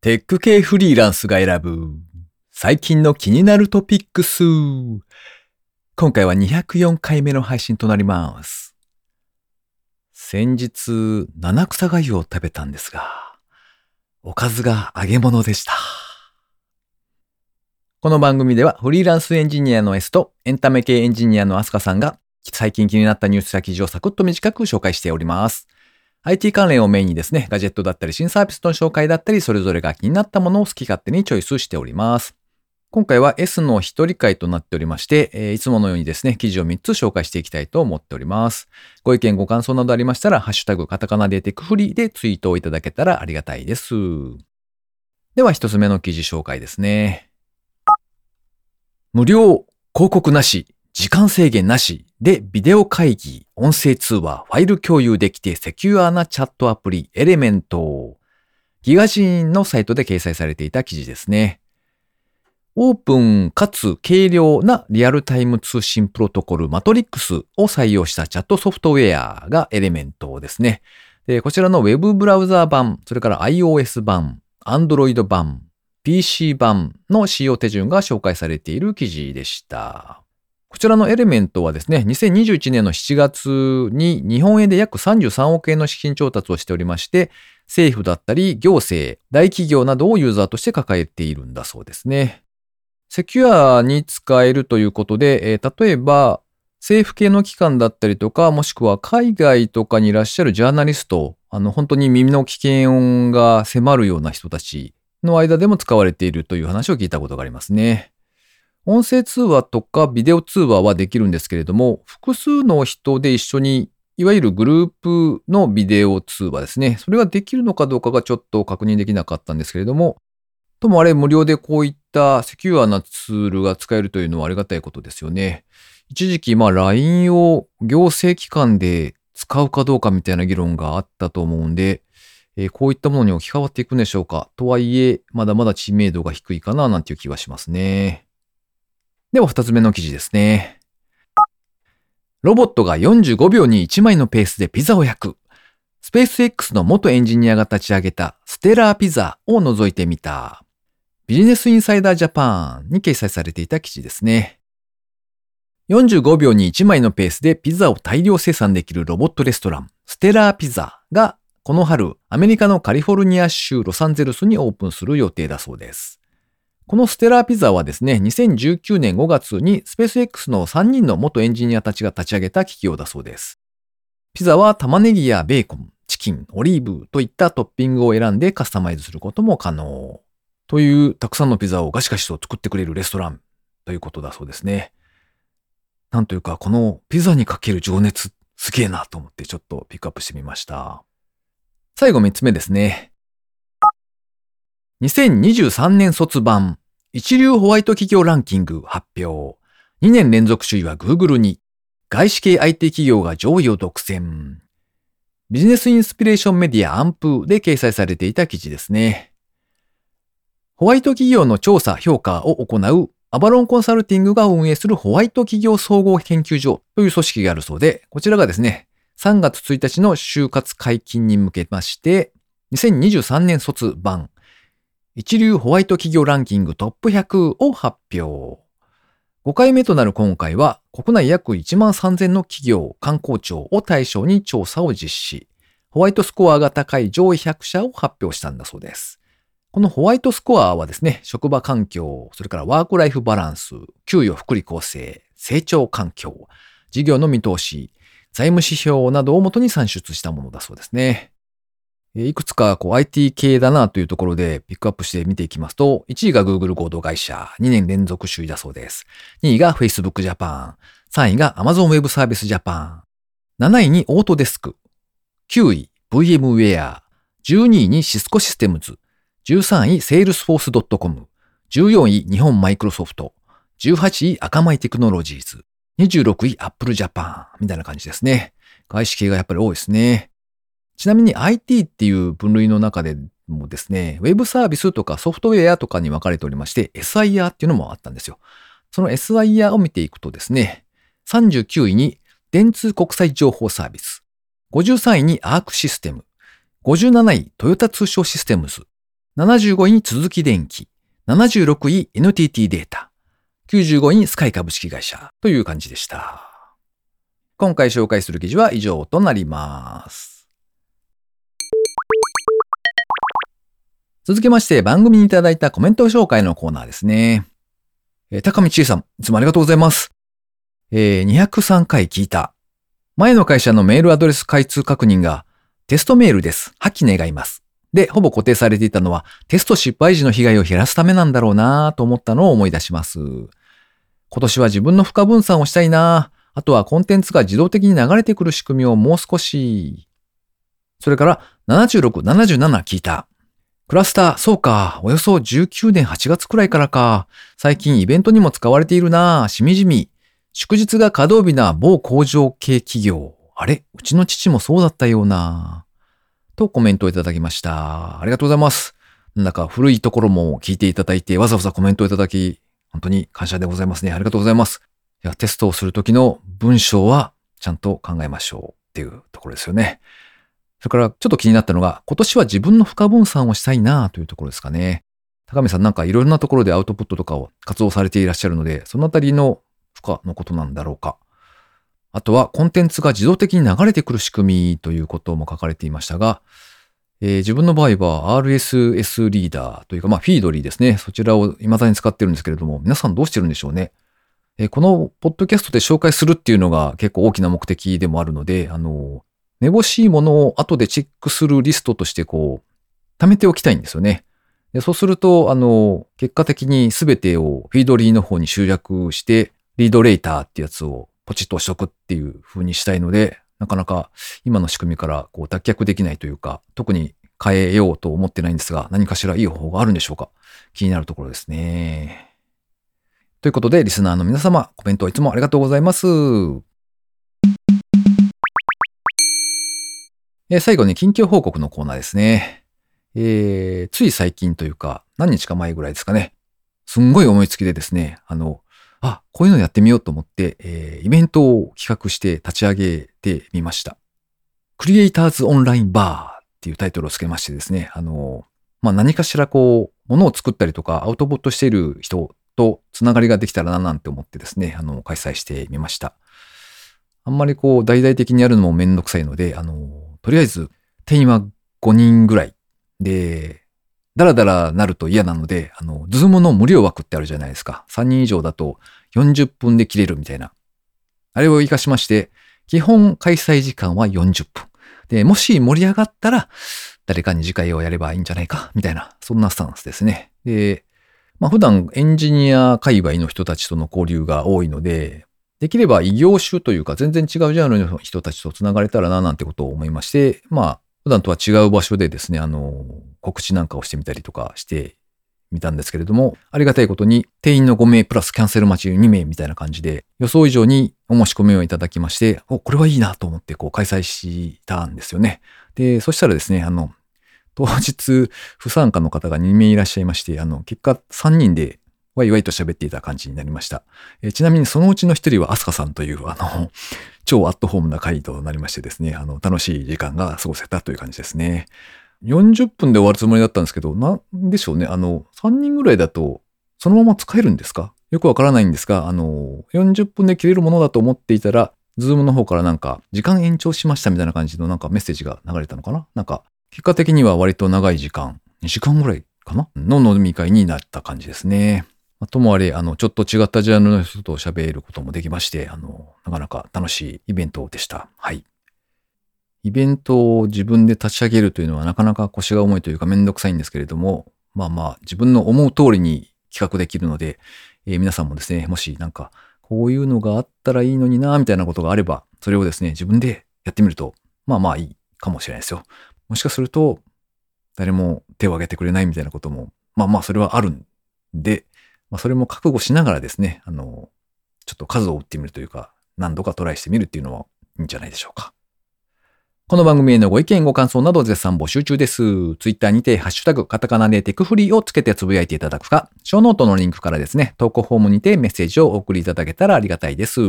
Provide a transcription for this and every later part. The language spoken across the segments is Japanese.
テック系フリーランスが選ぶ最近の気になるトピックス。今回は204回目の配信となります。先日、七草がゆを食べたんですが、おかずが揚げ物でした。この番組ではフリーランスエンジニアの S とエンタメ系エンジニアのアスカさんが最近気になったニュースや記事をサクッと短く紹介しております。IT 関連をメインにですね、ガジェットだったり新サービスの紹介だったり、それぞれが気になったものを好き勝手にチョイスしております。今回は S の一人会となっておりまして、えーいつものようにですね、記事を3つ紹介していきたいと思っております。ご意見ご感想などありましたら、ハッシュタグカタカナでテクフリーでツイートをいただけたらありがたいです。では一つ目の記事紹介ですね。無料、広告なし、時間制限なしでビデオ会議、音声通話、ファイル共有できてセキュアなチャットアプリエレメント。ギガジンのサイトで掲載されていた記事ですね。オープンかつ軽量なリアルタイム通信プロトコルマトリックスを採用したチャットソフトウェアがエレメントですね。でこちらの Web ブラウザー版、それから iOS 版、Android 版、PC 版の使用手順が紹介されている記事でした。こちらのエレメントはですね、2021年の7月に日本円で約33億円の資金調達をしておりまして、政府だったり行政、大企業などをユーザーとして抱えているんだそうですね。セキュアに使えるということで、えー例えば政府系の機関だったりとか、もしくは海外とかにいらっしゃるジャーナリスト、あの本当に耳の危険音が迫るような人たちの間でも使われているという話を聞いたことがありますね。音声通話とかビデオ通話はできるんですけれども、複数の人で一緒に、いわゆるグループのビデオ通話ですね。それができるのかどうかがちょっと確認できなかったんですけれども、ともあれ無料でこういったセキュアなツールが使えるというのはありがたいことですよね。一時期、まあ LINE を行政機関で使うかどうかみたいな議論があったと思うんで、えこういったものに置き換わっていくんでしょうか。とはいえ、まだまだ知名度が低いかななんていう気はしますね。では二つ目の記事ですね。ロボットが45秒に1枚のペースでピザを焼く。スペース X の元エンジニアが立ち上げたステラーピザを覗いてみた。ビジネスインサイダージャパンに掲載されていた記事ですね。45秒に1枚のペースでピザを大量生産できるロボットレストラン、ステラーピザがこの春、アメリカのカリフォルニア州ロサンゼルスにオープンする予定だそうです。このステラーピザはですね、2019年5月にスペース X の3人の元エンジニアたちが立ち上げた企業だそうです。ピザは玉ねぎやベーコン、チキン、オリーブといったトッピングを選んでカスタマイズすることも可能。というたくさんのピザをガシガシと作ってくれるレストランということだそうですね。なんというか、このピザにかける情熱、すげえなと思ってちょっとピックアップしてみました。最後三つ目ですね。2023年卒版、一流ホワイト企業ランキング発表。2年連続首位は Google に、外資系 IT 企業が上位を独占。ビジネスインスピレーションメディアアンプで掲載されていた記事ですね。ホワイト企業の調査・評価を行うアバロンコンサルティングが運営するホワイト企業総合研究所という組織があるそうで、こちらがですね、3月1日の就活解禁に向けまして、2023年卒版、一流ホワイト企業ランキングトップ100を発表。5回目となる今回は、国内約1万3000の企業、観光庁を対象に調査を実施。ホワイトスコアが高い上位100社を発表したんだそうです。このホワイトスコアはですね、職場環境、それからワークライフバランス、給与福利厚生、成長環境、事業の見通し、財務指標などをもとに算出したものだそうですね。いくつかこう IT 系だなというところでピックアップして見ていきますと、1位が Google 合同会社、2年連続首位だそうです。2位が Facebook Japan、3位が Amazon Web Service Japan、7位にオートデスク、9位 VMware、12位にシスコシステムズ、13位 Salesforce.com、14位日本マイクロソフト、18位赤米テクノロジーズ、26位 Apple Japan みたいな感じですね。外資系がやっぱり多いですね。ちなみに IT っていう分類の中でもですね、ウェブサービスとかソフトウェアとかに分かれておりまして、SIR っていうのもあったんですよ。その SIR を見ていくとですね、39位に電通国際情報サービス、53位にアークシステム、57位トヨタ通商システムズ、75位に続き電機、76位 NTT データ、95位にスカイ株式会社という感じでした。今回紹介する記事は以上となります。続きまして番組にいただいたコメント紹介のコーナーですね。えー、高見千恵さん、いつもありがとうございます。えー、203回聞いた。前の会社のメールアドレス開通確認がテストメールです。破棄願います。で、ほぼ固定されていたのはテスト失敗時の被害を減らすためなんだろうなと思ったのを思い出します。今年は自分の負荷分散をしたいなあとはコンテンツが自動的に流れてくる仕組みをもう少し。それから76、77聞いた。クラスター、そうか。およそ19年8月くらいからか。最近イベントにも使われているなしみじみ。祝日が稼働日な某工場系企業。あれうちの父もそうだったような。とコメントをいただきました。ありがとうございます。なんだか古いところも聞いていただいて、わざわざコメントをいただき、本当に感謝でございますね。ありがとうございます。テストをするときの文章はちゃんと考えましょうっていうところですよね。それからちょっと気になったのが、今年は自分の負荷分散をしたいなというところですかね。高見さんなんかいろんなところでアウトプットとかを活動されていらっしゃるので、そのあたりの負荷のことなんだろうか。あとはコンテンツが自動的に流れてくる仕組みということも書かれていましたが、えー、自分の場合は RSS リーダーというか、まあ、フィードリーですね。そちらを未だに使ってるんですけれども、皆さんどうしてるんでしょうね。えー、このポッドキャストで紹介するっていうのが結構大きな目的でもあるので、あの、めぼしいものを後でチェックするリストとしてこう、貯めておきたいんですよね。でそうすると、あの、結果的に全てをフィードリーの方に集約して、リードレーターってやつをポチッと押しとくっていう風にしたいので、なかなか今の仕組みからこう脱却できないというか、特に変えようと思ってないんですが、何かしらいい方法があるんでしょうか気になるところですね。ということで、リスナーの皆様、コメントいつもありがとうございます。え最後に近況報告のコーナーですね。えー、つい最近というか、何日か前ぐらいですかね。すんごい思いつきでですね、あの、あ、こういうのやってみようと思って、えー、イベントを企画して立ち上げてみました。クリエイターズオンラインバーっていうタイトルをつけましてですね、あの、まあ、何かしらこう、ものを作ったりとか、アウトプットしている人とつながりができたらななんて思ってですね、あの、開催してみました。あんまりこう、大々的にやるのもめんどくさいので、あの、とりあえず、定員は5人ぐらいで、だらだらなると嫌なので、あの、ズームの無料枠ってあるじゃないですか。3人以上だと40分で切れるみたいな。あれを活かしまして、基本開催時間は40分。で、もし盛り上がったら、誰かに次回をやればいいんじゃないか、みたいな、そんなスタンスですね。で、まあ普段エンジニア界隈の人たちとの交流が多いので、できれば異業種というか全然違うジャンルの人たちと繋がれたらななんてことを思いまして、まあ普段とは違う場所でですね、あの、告知なんかをしてみたりとかしてみたんですけれども、ありがたいことに定員の5名プラスキャンセル待ち2名みたいな感じで予想以上にお申し込みをいただきまして、お、これはいいなと思ってこう開催したんですよね。で、そしたらですね、あの、当日不参加の方が2名いらっしゃいまして、あの、結果3人でワイワイと喋っていた感じになりました。えちなみにそのうちの一人はアスカさんという、あの、超アットホームな回となりましてですね、あの、楽しい時間が過ごせたという感じですね。40分で終わるつもりだったんですけど、なんでしょうね。あの、3人ぐらいだと、そのまま使えるんですか？よくわからないんですが、あの、40分で切れるものだと思っていたら、ズームの方からなんか、時間延長しましたみたいな感じのなんかメッセージが流れたのかな？なんか、結果的には割と長い時間、2時間ぐらいかな？の飲み会になった感じですね。ともあれ、あの、ちょっと違ったジャンルの人と喋ることもできまして、あの、なかなか楽しいイベントでした。はい。イベントを自分で立ち上げるというのはなかなか腰が重いというかめんどくさいんですけれども、まあまあ、自分の思う通りに企画できるので、えー、皆さんもですね、もしなんか、こういうのがあったらいいのにな、みたいなことがあれば、それをですね、自分でやってみると、まあまあいいかもしれないですよ。もしかすると、誰も手を挙げてくれないみたいなことも、まあまあそれはあるんで、まあ、それも覚悟しながらですね、あの、ちょっと数を打ってみるというか、何度かトライしてみるっていうのはいいんじゃないでしょうか。この番組へのご意見、ご感想など絶賛募集中です。ツイッターにて、ハッシュタグ、カタカナでテクフリーをつけてつぶやいていただくか、ショーノートのリンクからですね、投稿フォームにてメッセージをお送りいただけたらありがたいです。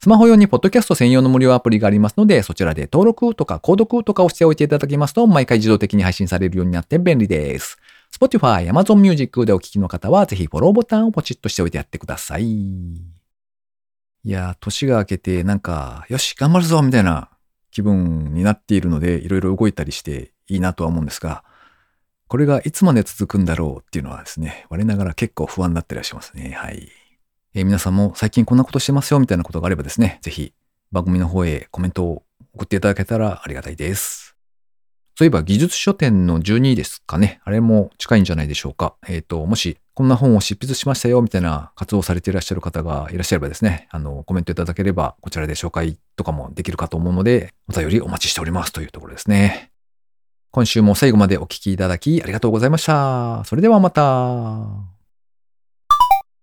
スマホ用にポッドキャスト専用の無料アプリがありますので、そちらで登録とか購読とかをしておいていただきますと、毎回自動的に配信されるようになって便利です。Spotify、Amazon Music でお聞きの方は、ぜひフォローボタンをポチッとしておいてやってください。いや、年が明けて、なんか、よし、頑張るぞみたいな気分になっているので、いろいろ動いたりしていいなとは思うんですが、これがいつまで続くんだろうっていうのはですね、我ながら結構不安になったりはしゃいますね。はい。えー、皆さんも最近こんなことしてますよみたいなことがあればですね、ぜひ番組の方へコメントを送っていただけたらありがたいです。そういえば技術書店の12位ですかね。あれも近いんじゃないでしょうか。えっ、ー、と、もしこんな本を執筆しましたよみたいな活動をされていらっしゃる方がいらっしゃればですね、あの、コメントいただければこちらで紹介とかもできるかと思うので、お便りお待ちしておりますというところですね。今週も最後までお聴きいただきありがとうございました。それではまた。